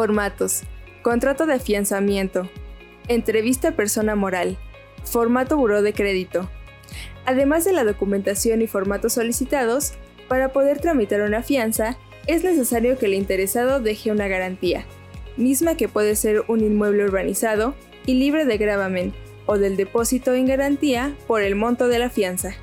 Formatos. Contrato de afianzamiento. Entrevista persona moral. Formato buró de crédito. Además de la documentación y formatos solicitados, para poder tramitar una fianza, es necesario que el interesado deje una garantía, misma que puede ser un inmueble urbanizado y libre de gravamen, o del depósito en garantía por el monto de la fianza.